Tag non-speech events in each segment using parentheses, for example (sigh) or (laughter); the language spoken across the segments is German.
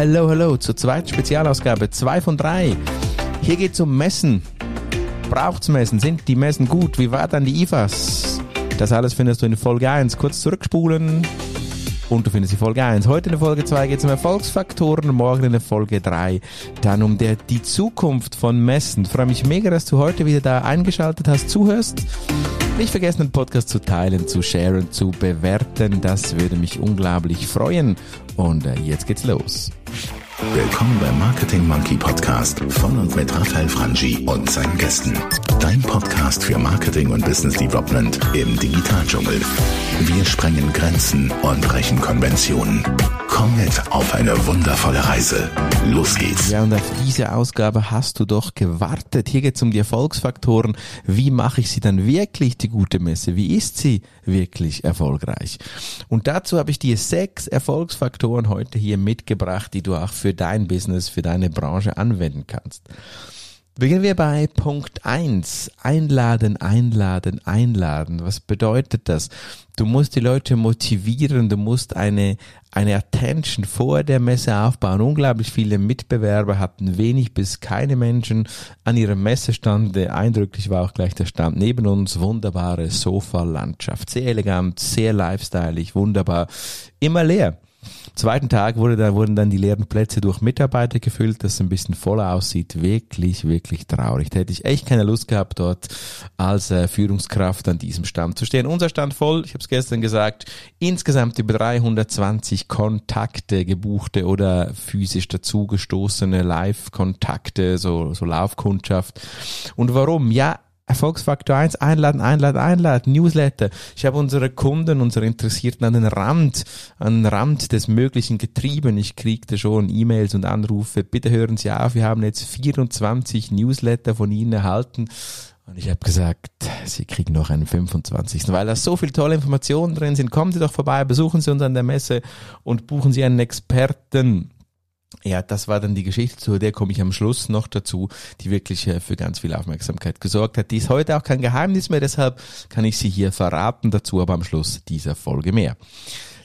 Hallo, hallo zur zweiten Spezialausgabe, zwei von drei. Hier geht es um Messen. Braucht's Messen? Sind die Messen gut? Wie war dann die IFAS? Das alles findest du in Folge 1. Kurz zurückspulen und du findest die Folge 1. Heute in der Folge 2 geht es um Erfolgsfaktoren, morgen in der Folge 3 dann um der, die Zukunft von Messen. Ich freue mich mega, dass du heute wieder da eingeschaltet hast, zuhörst. Nicht vergessen, den Podcast zu teilen, zu sharen, zu bewerten. Das würde mich unglaublich freuen. Und äh, jetzt geht's los. Willkommen beim Marketing Monkey Podcast von und mit Raphael Frangi und seinen Gästen. Dein Podcast für Marketing und Business Development im Digitaldschungel. Wir sprengen Grenzen und brechen Konventionen. Komm mit auf eine wundervolle Reise. Los geht's. Ja, und auf diese Ausgabe hast du doch gewartet. Hier geht's um die Erfolgsfaktoren. Wie mache ich sie dann wirklich, die gute Messe? Wie ist sie wirklich erfolgreich? Und dazu habe ich dir sechs Erfolgsfaktoren heute hier mitgebracht, die du auch für dein Business, für deine Branche anwenden kannst. Beginnen wir bei Punkt eins: Einladen, einladen, einladen. Was bedeutet das? Du musst die Leute motivieren, du musst eine, eine Attention vor der Messe aufbauen. Unglaublich viele Mitbewerber hatten wenig bis keine Menschen an ihrem Messestand. Eindrücklich war auch gleich der Stand neben uns. Wunderbare Sofa-Landschaft. Sehr elegant, sehr lifestyleig, wunderbar. Immer leer zweiten Tag wurde da, wurden dann die leeren Plätze durch Mitarbeiter gefüllt, dass es ein bisschen voller aussieht. Wirklich, wirklich traurig. Da hätte ich echt keine Lust gehabt, dort als äh, Führungskraft an diesem Stand zu stehen. Unser Stand voll, ich habe es gestern gesagt, insgesamt über 320 Kontakte, gebuchte oder physisch dazugestoßene Live-Kontakte, so, so Laufkundschaft. Und warum? Ja, Erfolgsfaktor 1, einladen, einladen, einladen, Newsletter. Ich habe unsere Kunden, unsere Interessierten an den Rand, an den Rand des Möglichen getrieben. Ich kriegte schon E-Mails und Anrufe. Bitte hören Sie auf, wir haben jetzt 24 Newsletter von Ihnen erhalten. Und ich habe gesagt, Sie kriegen noch einen 25. Weil da so viele tolle Informationen drin sind. Kommen Sie doch vorbei, besuchen Sie uns an der Messe und buchen Sie einen Experten ja, das war dann die Geschichte, zu der komme ich am Schluss noch dazu, die wirklich äh, für ganz viel Aufmerksamkeit gesorgt hat. Die ist heute auch kein Geheimnis mehr, deshalb kann ich sie hier verraten, dazu aber am Schluss dieser Folge mehr.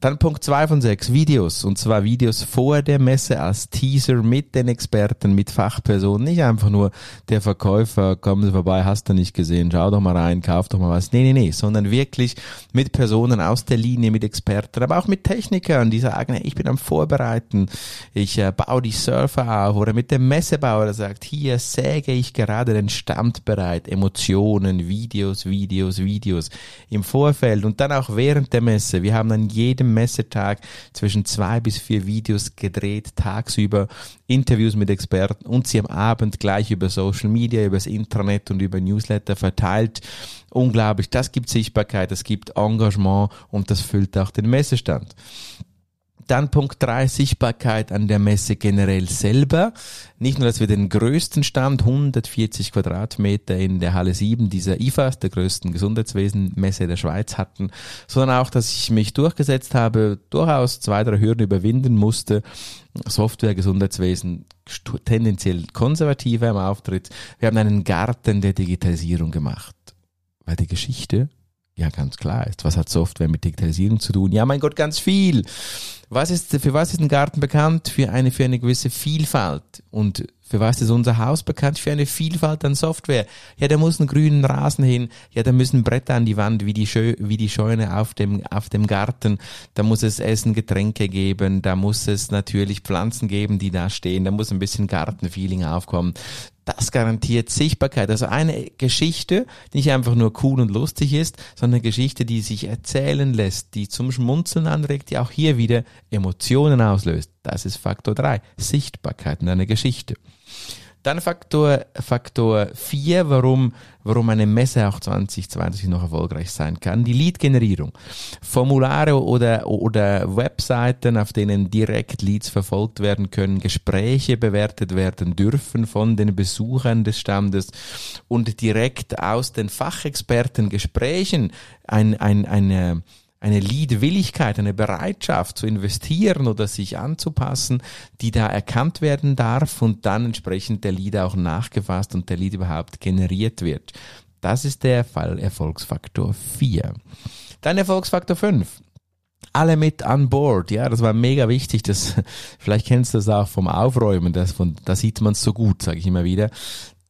Dann Punkt zwei von sechs Videos. Und zwar Videos vor der Messe als Teaser mit den Experten, mit Fachpersonen. Nicht einfach nur der Verkäufer, kommen Sie vorbei, hast du nicht gesehen, schau doch mal rein, kauf doch mal was. Nee, nee, nee, sondern wirklich mit Personen aus der Linie, mit Experten, aber auch mit Technikern, die sagen, ich bin am Vorbereiten, ich äh, baue die Surfer auf. Oder mit dem Messebauer, der sagt, hier säge ich gerade den Stand bereit. Emotionen, Videos, Videos, Videos im Vorfeld und dann auch während der Messe. Wir haben an jedem Messetag zwischen zwei bis vier Videos gedreht, tagsüber Interviews mit Experten und sie am Abend gleich über Social Media, über das Internet und über Newsletter verteilt. Unglaublich, das gibt Sichtbarkeit, das gibt Engagement und das füllt auch den Messestand. Dann Punkt drei Sichtbarkeit an der Messe generell selber. Nicht nur, dass wir den größten Stand, 140 Quadratmeter in der Halle 7 dieser IFAS, der größten Gesundheitswesenmesse der Schweiz hatten, sondern auch, dass ich mich durchgesetzt habe, durchaus zwei, drei Hürden überwinden musste. Software, Gesundheitswesen, tendenziell konservativer im Auftritt. Wir haben einen Garten der Digitalisierung gemacht. Weil die Geschichte ja ganz klar ist. Was hat Software mit Digitalisierung zu tun? Ja, mein Gott, ganz viel. Was ist, für was ist ein Garten bekannt? Für eine, für eine gewisse Vielfalt. Und für was ist unser Haus bekannt? Für eine Vielfalt an Software. Ja, da muss ein grünen Rasen hin. Ja, da müssen Bretter an die Wand, wie die, Schö wie die Scheune auf dem, auf dem Garten. Da muss es Essen, Getränke geben. Da muss es natürlich Pflanzen geben, die da stehen. Da muss ein bisschen Gartenfeeling aufkommen. Das garantiert Sichtbarkeit. Also eine Geschichte, die nicht einfach nur cool und lustig ist, sondern eine Geschichte, die sich erzählen lässt, die zum Schmunzeln anregt, die auch hier wieder Emotionen auslöst. Das ist Faktor drei: Sichtbarkeit in einer Geschichte. Dann Faktor, Faktor 4, warum, warum eine Messe auch 2020 noch erfolgreich sein kann. Die Lead-Generierung. Formulare oder, oder Webseiten, auf denen direkt Leads verfolgt werden können, Gespräche bewertet werden dürfen von den Besuchern des Standes und direkt aus den Fachexperten Gesprächen ein, ein, eine, eine Lead-Willigkeit, eine Bereitschaft zu investieren oder sich anzupassen, die da erkannt werden darf und dann entsprechend der Lead auch nachgefasst und der Lead überhaupt generiert wird. Das ist der Fall Erfolgsfaktor 4. Dann Erfolgsfaktor 5 alle mit an Board. Ja, das war mega wichtig. Das, (laughs) vielleicht kennst du das auch vom Aufräumen. Das von, da sieht man es so gut, sage ich immer wieder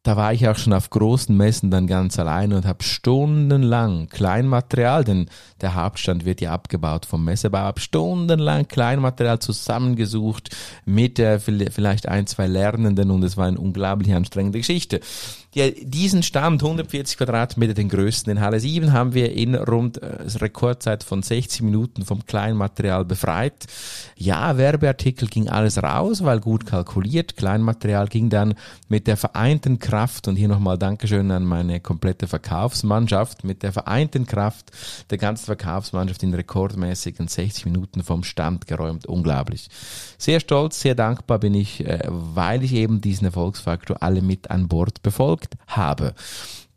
da war ich auch schon auf großen Messen dann ganz allein und habe stundenlang Kleinmaterial, denn der Hauptstand wird ja abgebaut vom Messebau, habe stundenlang Kleinmaterial zusammengesucht mit äh, vielleicht ein, zwei Lernenden und es war eine unglaublich anstrengende Geschichte. Ja, diesen Stand, 140 Quadratmeter, den größten in Halle 7, haben wir in rund äh, Rekordzeit von 60 Minuten vom Kleinmaterial befreit. Ja, Werbeartikel ging alles raus, weil gut kalkuliert. Kleinmaterial ging dann mit der vereinten Kraft, und hier nochmal Dankeschön an meine komplette Verkaufsmannschaft, mit der vereinten Kraft der ganzen Verkaufsmannschaft in rekordmäßigen 60 Minuten vom Stand geräumt. Unglaublich. Sehr stolz, sehr dankbar bin ich, äh, weil ich eben diesen Erfolgsfaktor alle mit an Bord befolgt habe.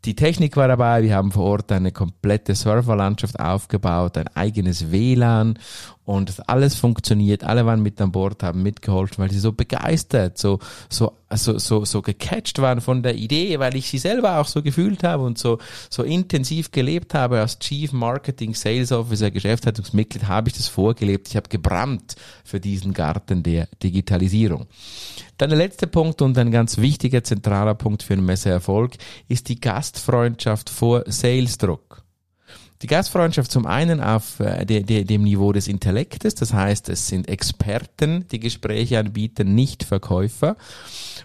Die Technik war dabei, wir haben vor Ort eine komplette Serverlandschaft aufgebaut, ein eigenes WLAN und alles funktioniert. Alle waren mit an Bord, haben mitgeholfen, weil sie so begeistert, so, so, so, so, so gecatcht waren von der Idee, weil ich sie selber auch so gefühlt habe und so, so intensiv gelebt habe. Als Chief Marketing Sales Officer, Geschäftsleitungsmitglied habe ich das vorgelebt. Ich habe gebrannt für diesen Garten der Digitalisierung. Dann der letzte Punkt und ein ganz wichtiger zentraler Punkt für einen Messeerfolg ist die Gastfreundschaft vor Salesdruck. Die Gastfreundschaft zum einen auf äh, de, de, dem Niveau des Intellektes, das heißt, es sind Experten, die Gespräche anbieten, nicht Verkäufer.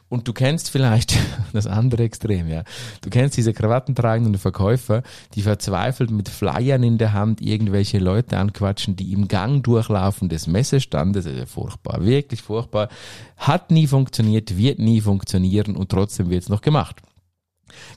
Und du kennst vielleicht (laughs) das andere Extrem, ja. Du kennst diese krawattentragenden Verkäufer, die verzweifelt mit Flyern in der Hand irgendwelche Leute anquatschen, die im Gang durchlaufen des Messestandes. Ja furchtbar, wirklich furchtbar. Hat nie funktioniert, wird nie funktionieren und trotzdem wird es noch gemacht.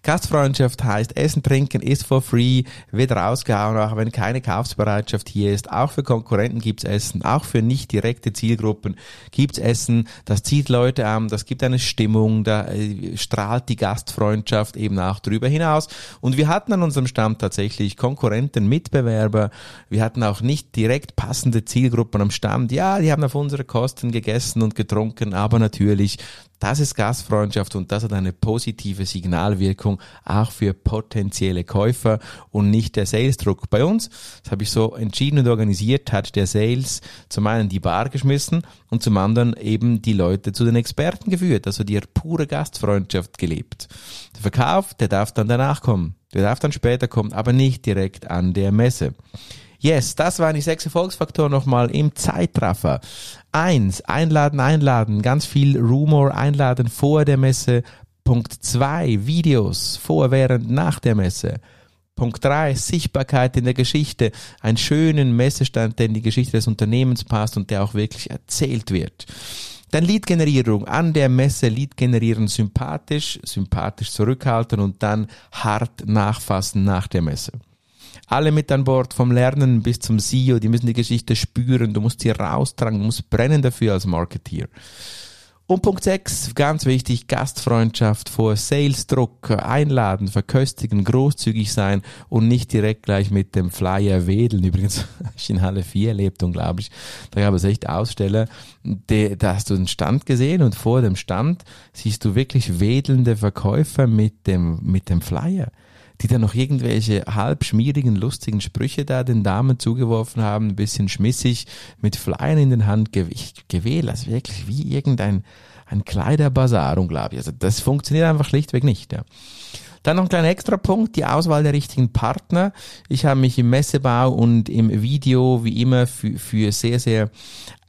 Gastfreundschaft heißt Essen, Trinken ist for free, wird rausgehauen, auch wenn keine Kaufsbereitschaft hier ist. Auch für Konkurrenten gibt's Essen, auch für nicht direkte Zielgruppen gibt's Essen. Das zieht Leute an, das gibt eine Stimmung, da äh, strahlt die Gastfreundschaft eben auch drüber hinaus. Und wir hatten an unserem Stand tatsächlich Konkurrenten, Mitbewerber. Wir hatten auch nicht direkt passende Zielgruppen am Stand. Ja, die haben auf unsere Kosten gegessen und getrunken, aber natürlich das ist Gastfreundschaft und das hat eine positive Signalwirkung auch für potenzielle Käufer und nicht der Salesdruck. Bei uns, das habe ich so entschieden und organisiert, hat der Sales zum einen die Bar geschmissen und zum anderen eben die Leute zu den Experten geführt, also die pure Gastfreundschaft gelebt. Der Verkauf, der darf dann danach kommen, der darf dann später kommen, aber nicht direkt an der Messe. Yes, das waren die sechs Erfolgsfaktoren nochmal im Zeitraffer. Eins, einladen, einladen, ganz viel Rumor einladen vor der Messe. Punkt zwei, Videos vor, während, nach der Messe. Punkt drei, Sichtbarkeit in der Geschichte. Einen schönen Messestand, der in die Geschichte des Unternehmens passt und der auch wirklich erzählt wird. Dann Lead-Generierung. An der Messe Lead generieren sympathisch, sympathisch zurückhalten und dann hart nachfassen nach der Messe alle mit an Bord, vom Lernen bis zum CEO, die müssen die Geschichte spüren, du musst sie raustragen, du musst brennen dafür als Marketeer. Und Punkt 6, ganz wichtig, Gastfreundschaft vor Salesdruck, einladen, verköstigen, großzügig sein und nicht direkt gleich mit dem Flyer wedeln. Übrigens, (laughs) ich in Halle 4 erlebt, unglaublich. Da gab es echt Aussteller, da hast du einen Stand gesehen und vor dem Stand siehst du wirklich wedelnde Verkäufer mit dem, mit dem Flyer die dann noch irgendwelche halb schmierigen, lustigen Sprüche da den Damen zugeworfen haben, ein bisschen schmissig, mit Flyern in den Hand gewählt, also wirklich wie irgendein ein Kleiderbazar, unglaublich. Also das funktioniert einfach schlichtweg nicht. Ja. Dann noch ein kleiner Extrapunkt, die Auswahl der richtigen Partner. Ich habe mich im Messebau und im Video wie immer für, für sehr, sehr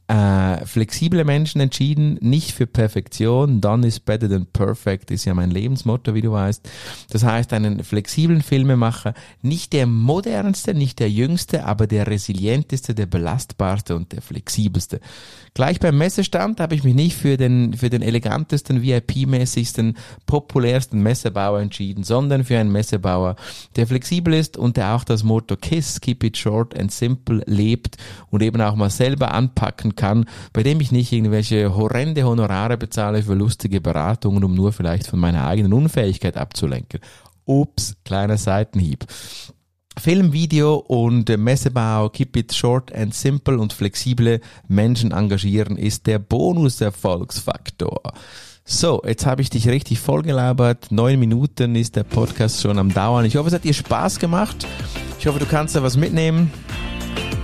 äh, flexible Menschen entschieden, nicht für Perfektion. Done is better than perfect ist ja mein Lebensmotto, wie du weißt. Das heißt, einen flexiblen Filmemacher, nicht der modernste, nicht der jüngste, aber der resilienteste, der belastbarste und der flexibelste. Gleich beim Messestand habe ich mich nicht für den, für den elegantesten, VIP-mäßigsten, populärsten Messebauer entschieden, sondern für einen Messebauer, der flexibel ist und der auch das Motto KISS, Keep It Short and Simple lebt und eben auch mal selber anpacken kann, bei dem ich nicht irgendwelche horrende Honorare bezahle für lustige Beratungen, um nur vielleicht von meiner eigenen Unfähigkeit abzulenken. Ups, kleiner Seitenhieb. Film, Video und Messebau, keep it short and simple und flexible Menschen engagieren ist der Bonuserfolgsfaktor. So, jetzt habe ich dich richtig vollgelabert. Neun Minuten ist der Podcast schon am Dauern. Ich hoffe, es hat dir Spaß gemacht. Ich hoffe, du kannst da was mitnehmen.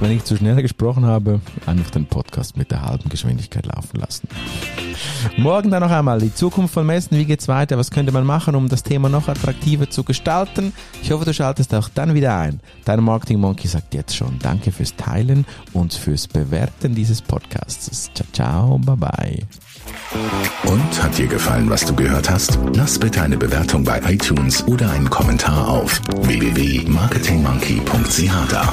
Wenn ich zu schnell gesprochen habe, einfach den Podcast mit der halben Geschwindigkeit laufen lassen. Morgen dann noch einmal die Zukunft von Messen. Wie geht's weiter? Was könnte man machen, um das Thema noch attraktiver zu gestalten? Ich hoffe, du schaltest auch dann wieder ein. Dein Marketing Monkey sagt jetzt schon Danke fürs Teilen und fürs Bewerten dieses Podcasts. Ciao, ciao, bye bye. Und hat dir gefallen, was du gehört hast? Lass bitte eine Bewertung bei iTunes oder einen Kommentar auf www.marketingmonkey.ch da.